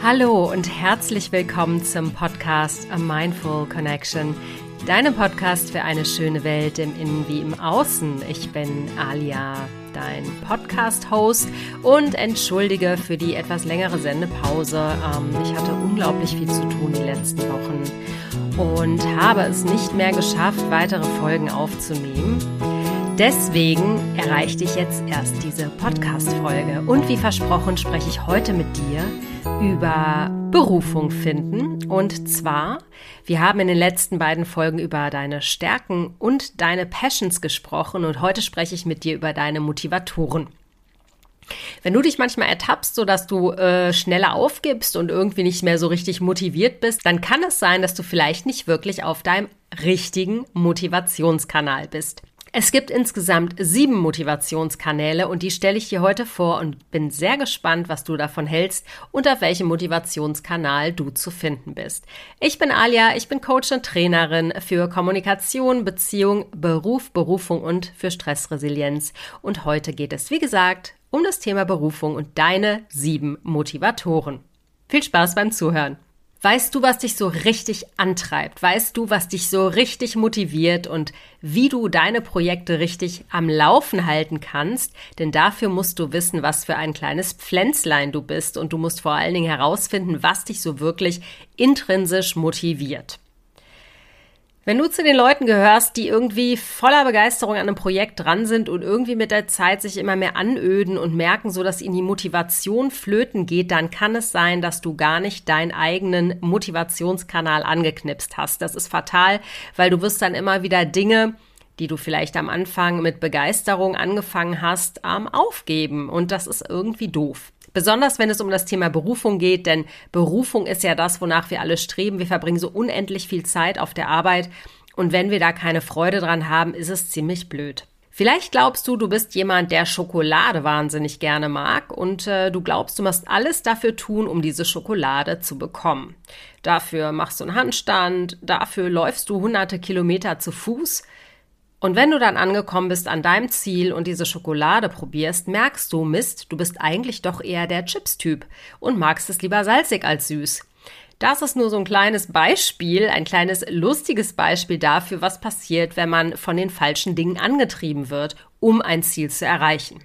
Hallo und herzlich willkommen zum Podcast A Mindful Connection, deinem Podcast für eine schöne Welt im Innen wie im Außen. Ich bin Alia, dein Podcast-Host und entschuldige für die etwas längere Sendepause. Ähm, ich hatte unglaublich viel zu tun die letzten Wochen und habe es nicht mehr geschafft, weitere Folgen aufzunehmen. Deswegen erreichte ich jetzt erst diese Podcast-Folge. Und wie versprochen spreche ich heute mit dir über Berufung finden. Und zwar, wir haben in den letzten beiden Folgen über deine Stärken und deine Passions gesprochen. Und heute spreche ich mit dir über deine Motivatoren. Wenn du dich manchmal ertappst, so dass du äh, schneller aufgibst und irgendwie nicht mehr so richtig motiviert bist, dann kann es sein, dass du vielleicht nicht wirklich auf deinem richtigen Motivationskanal bist. Es gibt insgesamt sieben Motivationskanäle und die stelle ich dir heute vor und bin sehr gespannt, was du davon hältst und auf welchem Motivationskanal du zu finden bist. Ich bin Alia, ich bin Coach und Trainerin für Kommunikation, Beziehung, Beruf, Berufung und für Stressresilienz. Und heute geht es, wie gesagt, um das Thema Berufung und deine sieben Motivatoren. Viel Spaß beim Zuhören! Weißt du, was dich so richtig antreibt? Weißt du, was dich so richtig motiviert und wie du deine Projekte richtig am Laufen halten kannst? Denn dafür musst du wissen, was für ein kleines Pflänzlein du bist und du musst vor allen Dingen herausfinden, was dich so wirklich intrinsisch motiviert. Wenn du zu den Leuten gehörst, die irgendwie voller Begeisterung an einem Projekt dran sind und irgendwie mit der Zeit sich immer mehr anöden und merken so, dass ihnen die Motivation flöten geht, dann kann es sein, dass du gar nicht deinen eigenen Motivationskanal angeknipst hast. Das ist fatal, weil du wirst dann immer wieder Dinge die du vielleicht am Anfang mit Begeisterung angefangen hast, ähm, aufgeben. Und das ist irgendwie doof. Besonders wenn es um das Thema Berufung geht, denn Berufung ist ja das, wonach wir alle streben. Wir verbringen so unendlich viel Zeit auf der Arbeit und wenn wir da keine Freude dran haben, ist es ziemlich blöd. Vielleicht glaubst du, du bist jemand, der Schokolade wahnsinnig gerne mag und äh, du glaubst, du musst alles dafür tun, um diese Schokolade zu bekommen. Dafür machst du einen Handstand, dafür läufst du hunderte Kilometer zu Fuß, und wenn du dann angekommen bist an deinem Ziel und diese Schokolade probierst, merkst du, Mist, du bist eigentlich doch eher der Chips-Typ und magst es lieber salzig als süß. Das ist nur so ein kleines Beispiel, ein kleines lustiges Beispiel dafür, was passiert, wenn man von den falschen Dingen angetrieben wird, um ein Ziel zu erreichen.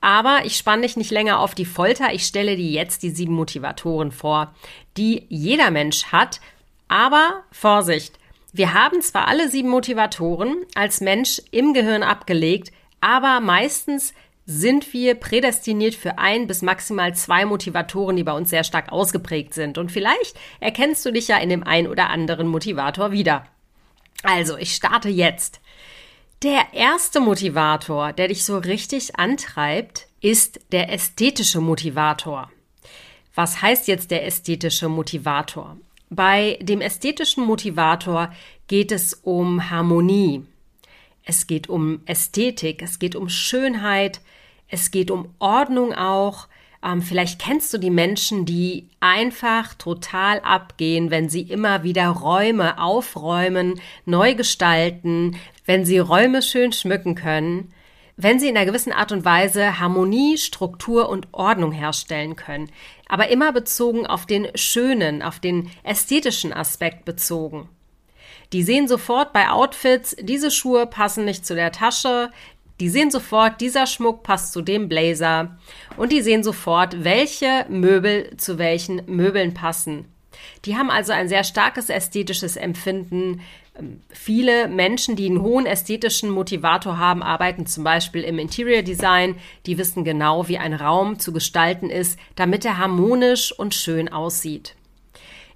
Aber ich spanne dich nicht länger auf die Folter. Ich stelle dir jetzt die sieben Motivatoren vor, die jeder Mensch hat. Aber Vorsicht! Wir haben zwar alle sieben Motivatoren als Mensch im Gehirn abgelegt, aber meistens sind wir prädestiniert für ein bis maximal zwei Motivatoren, die bei uns sehr stark ausgeprägt sind. Und vielleicht erkennst du dich ja in dem ein oder anderen Motivator wieder. Also, ich starte jetzt. Der erste Motivator, der dich so richtig antreibt, ist der ästhetische Motivator. Was heißt jetzt der ästhetische Motivator? Bei dem ästhetischen Motivator geht es um Harmonie. Es geht um Ästhetik, es geht um Schönheit, es geht um Ordnung auch. Ähm, vielleicht kennst du die Menschen, die einfach total abgehen, wenn sie immer wieder Räume aufräumen, neu gestalten, wenn sie Räume schön schmücken können wenn sie in einer gewissen Art und Weise Harmonie, Struktur und Ordnung herstellen können, aber immer bezogen auf den schönen, auf den ästhetischen Aspekt bezogen. Die sehen sofort bei Outfits, diese Schuhe passen nicht zu der Tasche, die sehen sofort, dieser Schmuck passt zu dem Blazer und die sehen sofort, welche Möbel zu welchen Möbeln passen. Die haben also ein sehr starkes ästhetisches Empfinden. Viele Menschen, die einen hohen ästhetischen Motivator haben, arbeiten zum Beispiel im Interior Design. Die wissen genau, wie ein Raum zu gestalten ist, damit er harmonisch und schön aussieht.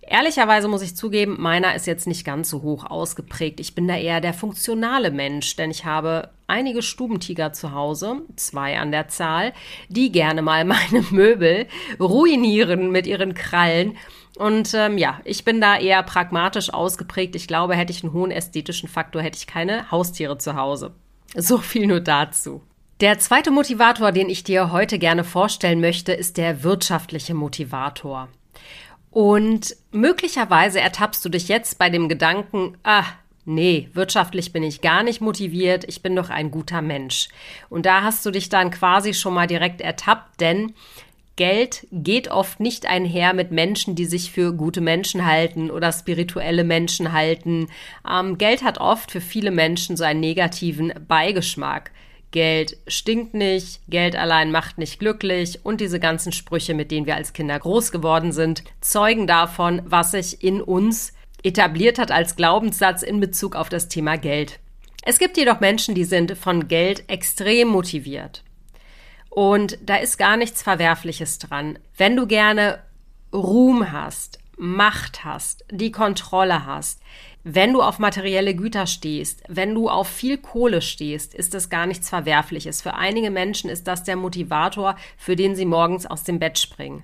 Ehrlicherweise muss ich zugeben, meiner ist jetzt nicht ganz so hoch ausgeprägt. Ich bin da eher der funktionale Mensch, denn ich habe einige Stubentiger zu Hause, zwei an der Zahl, die gerne mal meine Möbel ruinieren mit ihren Krallen und ähm, ja, ich bin da eher pragmatisch ausgeprägt. Ich glaube, hätte ich einen hohen ästhetischen Faktor, hätte ich keine Haustiere zu Hause. So viel nur dazu. Der zweite Motivator, den ich dir heute gerne vorstellen möchte, ist der wirtschaftliche Motivator. Und möglicherweise ertappst du dich jetzt bei dem Gedanken, ah, nee, wirtschaftlich bin ich gar nicht motiviert, ich bin doch ein guter Mensch. Und da hast du dich dann quasi schon mal direkt ertappt, denn Geld geht oft nicht einher mit Menschen, die sich für gute Menschen halten oder spirituelle Menschen halten. Ähm, Geld hat oft für viele Menschen so einen negativen Beigeschmack. Geld stinkt nicht, Geld allein macht nicht glücklich und diese ganzen Sprüche, mit denen wir als Kinder groß geworden sind, zeugen davon, was sich in uns etabliert hat als Glaubenssatz in Bezug auf das Thema Geld. Es gibt jedoch Menschen, die sind von Geld extrem motiviert. Und da ist gar nichts Verwerfliches dran. Wenn du gerne Ruhm hast, Macht hast, die Kontrolle hast, wenn du auf materielle Güter stehst, wenn du auf viel Kohle stehst, ist das gar nichts Verwerfliches. Für einige Menschen ist das der Motivator, für den sie morgens aus dem Bett springen.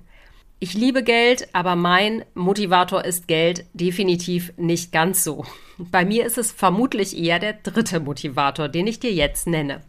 Ich liebe Geld, aber mein Motivator ist Geld definitiv nicht ganz so. Bei mir ist es vermutlich eher der dritte Motivator, den ich dir jetzt nenne.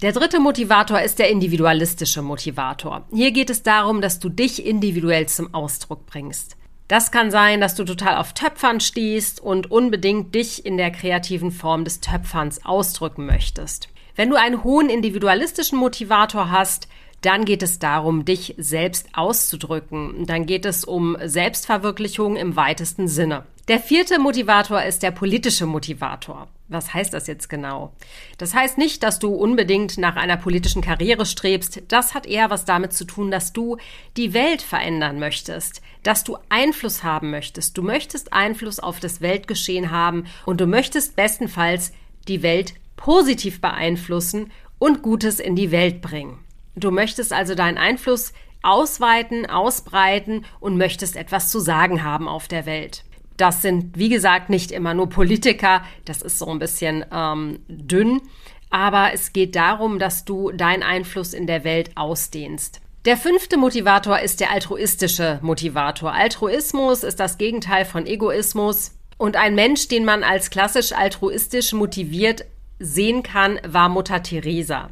Der dritte Motivator ist der individualistische Motivator. Hier geht es darum, dass du dich individuell zum Ausdruck bringst. Das kann sein, dass du total auf Töpfern stehst und unbedingt dich in der kreativen Form des Töpferns ausdrücken möchtest. Wenn du einen hohen individualistischen Motivator hast, dann geht es darum, dich selbst auszudrücken. Dann geht es um Selbstverwirklichung im weitesten Sinne. Der vierte Motivator ist der politische Motivator. Was heißt das jetzt genau? Das heißt nicht, dass du unbedingt nach einer politischen Karriere strebst. Das hat eher was damit zu tun, dass du die Welt verändern möchtest, dass du Einfluss haben möchtest. Du möchtest Einfluss auf das Weltgeschehen haben und du möchtest bestenfalls die Welt positiv beeinflussen und Gutes in die Welt bringen. Du möchtest also deinen Einfluss ausweiten, ausbreiten und möchtest etwas zu sagen haben auf der Welt. Das sind, wie gesagt, nicht immer nur Politiker. Das ist so ein bisschen ähm, dünn. Aber es geht darum, dass du deinen Einfluss in der Welt ausdehnst. Der fünfte Motivator ist der altruistische Motivator. Altruismus ist das Gegenteil von Egoismus. Und ein Mensch, den man als klassisch altruistisch motiviert sehen kann, war Mutter Teresa.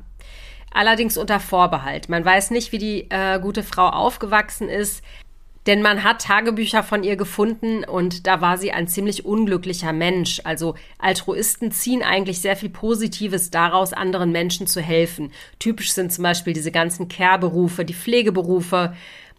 Allerdings unter Vorbehalt. Man weiß nicht, wie die äh, gute Frau aufgewachsen ist. Denn man hat Tagebücher von ihr gefunden und da war sie ein ziemlich unglücklicher Mensch. Also Altruisten ziehen eigentlich sehr viel Positives daraus, anderen Menschen zu helfen. Typisch sind zum Beispiel diese ganzen Care-Berufe, die Pflegeberufe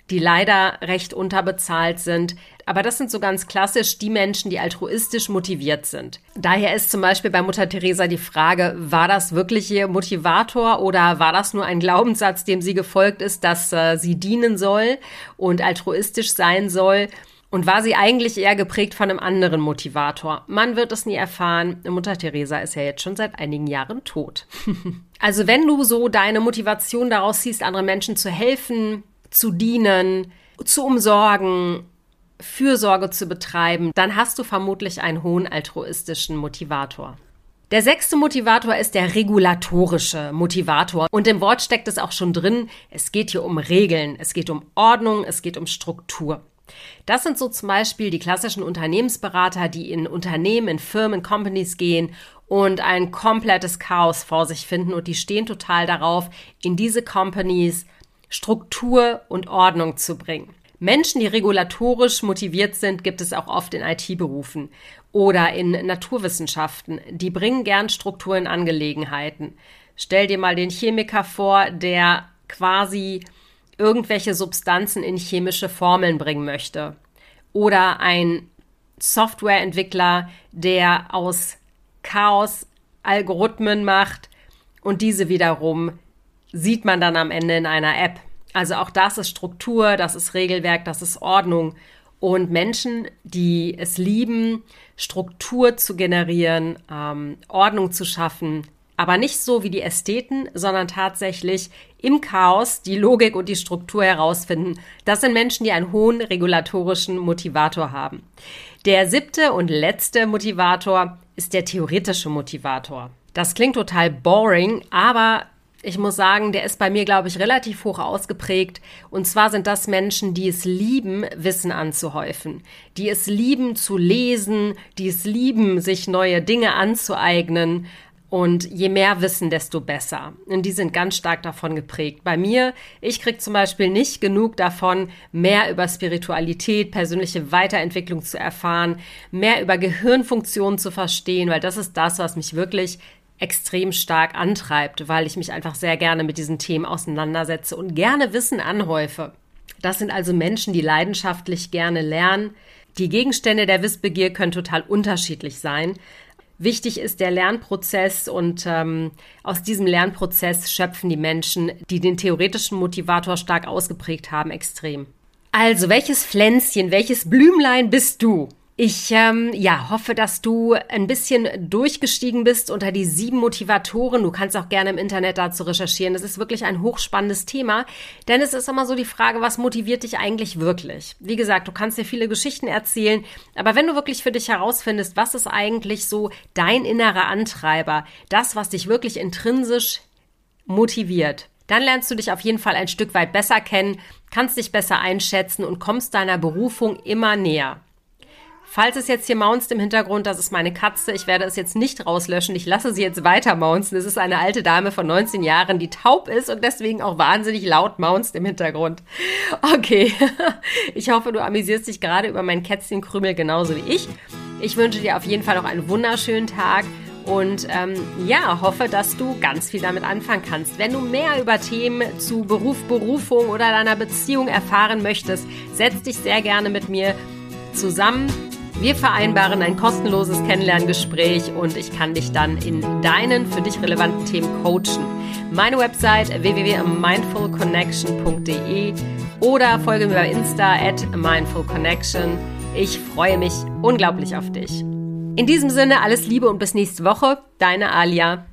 die leider recht unterbezahlt sind. Aber das sind so ganz klassisch die Menschen, die altruistisch motiviert sind. Daher ist zum Beispiel bei Mutter Teresa die Frage, war das wirklich ihr Motivator oder war das nur ein Glaubenssatz, dem sie gefolgt ist, dass äh, sie dienen soll und altruistisch sein soll? Und war sie eigentlich eher geprägt von einem anderen Motivator? Man wird es nie erfahren. Mutter Teresa ist ja jetzt schon seit einigen Jahren tot. also wenn du so deine Motivation daraus siehst, anderen Menschen zu helfen, zu dienen, zu umsorgen, Fürsorge zu betreiben, dann hast du vermutlich einen hohen altruistischen Motivator. Der sechste Motivator ist der regulatorische Motivator. Und im Wort steckt es auch schon drin, es geht hier um Regeln, es geht um Ordnung, es geht um Struktur. Das sind so zum Beispiel die klassischen Unternehmensberater, die in Unternehmen, in Firmen, Companies gehen und ein komplettes Chaos vor sich finden und die stehen total darauf, in diese Companies Struktur und Ordnung zu bringen. Menschen, die regulatorisch motiviert sind, gibt es auch oft in IT-Berufen oder in Naturwissenschaften. Die bringen gern Struktur in Angelegenheiten. Stell dir mal den Chemiker vor, der quasi irgendwelche Substanzen in chemische Formeln bringen möchte. Oder ein Softwareentwickler, der aus Chaos Algorithmen macht und diese wiederum sieht man dann am Ende in einer App. Also auch das ist Struktur, das ist Regelwerk, das ist Ordnung. Und Menschen, die es lieben, Struktur zu generieren, ähm, Ordnung zu schaffen, aber nicht so wie die Ästheten, sondern tatsächlich im Chaos die Logik und die Struktur herausfinden. Das sind Menschen, die einen hohen regulatorischen Motivator haben. Der siebte und letzte Motivator ist der theoretische Motivator. Das klingt total boring, aber ich muss sagen, der ist bei mir, glaube ich, relativ hoch ausgeprägt. Und zwar sind das Menschen, die es lieben, Wissen anzuhäufen, die es lieben zu lesen, die es lieben, sich neue Dinge anzueignen. Und je mehr Wissen, desto besser. Und die sind ganz stark davon geprägt. Bei mir, ich kriege zum Beispiel nicht genug davon, mehr über Spiritualität, persönliche Weiterentwicklung zu erfahren, mehr über Gehirnfunktionen zu verstehen, weil das ist das, was mich wirklich extrem stark antreibt, weil ich mich einfach sehr gerne mit diesen Themen auseinandersetze und gerne Wissen anhäufe. Das sind also Menschen, die leidenschaftlich gerne lernen. Die Gegenstände der Wissbegier können total unterschiedlich sein. Wichtig ist der Lernprozess und ähm, aus diesem Lernprozess schöpfen die Menschen, die den theoretischen Motivator stark ausgeprägt haben, extrem. Also, welches Pflänzchen, welches Blümlein bist du? Ich ähm, ja, hoffe, dass du ein bisschen durchgestiegen bist unter die sieben Motivatoren. Du kannst auch gerne im Internet dazu recherchieren. Das ist wirklich ein hochspannendes Thema, denn es ist immer so die Frage, was motiviert dich eigentlich wirklich? Wie gesagt, du kannst dir viele Geschichten erzählen, aber wenn du wirklich für dich herausfindest, was ist eigentlich so dein innerer Antreiber, das, was dich wirklich intrinsisch motiviert, dann lernst du dich auf jeden Fall ein Stück weit besser kennen, kannst dich besser einschätzen und kommst deiner Berufung immer näher. Falls es jetzt hier maunzt im Hintergrund, das ist meine Katze. Ich werde es jetzt nicht rauslöschen. Ich lasse sie jetzt weiter maunzen. Es ist eine alte Dame von 19 Jahren, die taub ist und deswegen auch wahnsinnig laut maunzt im Hintergrund. Okay. Ich hoffe, du amüsierst dich gerade über mein Kätzchenkrümel genauso wie ich. Ich wünsche dir auf jeden Fall noch einen wunderschönen Tag und ähm, ja, hoffe, dass du ganz viel damit anfangen kannst. Wenn du mehr über Themen zu Beruf, Berufung oder deiner Beziehung erfahren möchtest, setz dich sehr gerne mit mir zusammen. Wir vereinbaren ein kostenloses Kennenlerngespräch und ich kann dich dann in deinen für dich relevanten Themen coachen. Meine Website www.mindfulconnection.de oder folge mir bei Insta at mindfulconnection. Ich freue mich unglaublich auf dich. In diesem Sinne alles Liebe und bis nächste Woche. Deine Alia.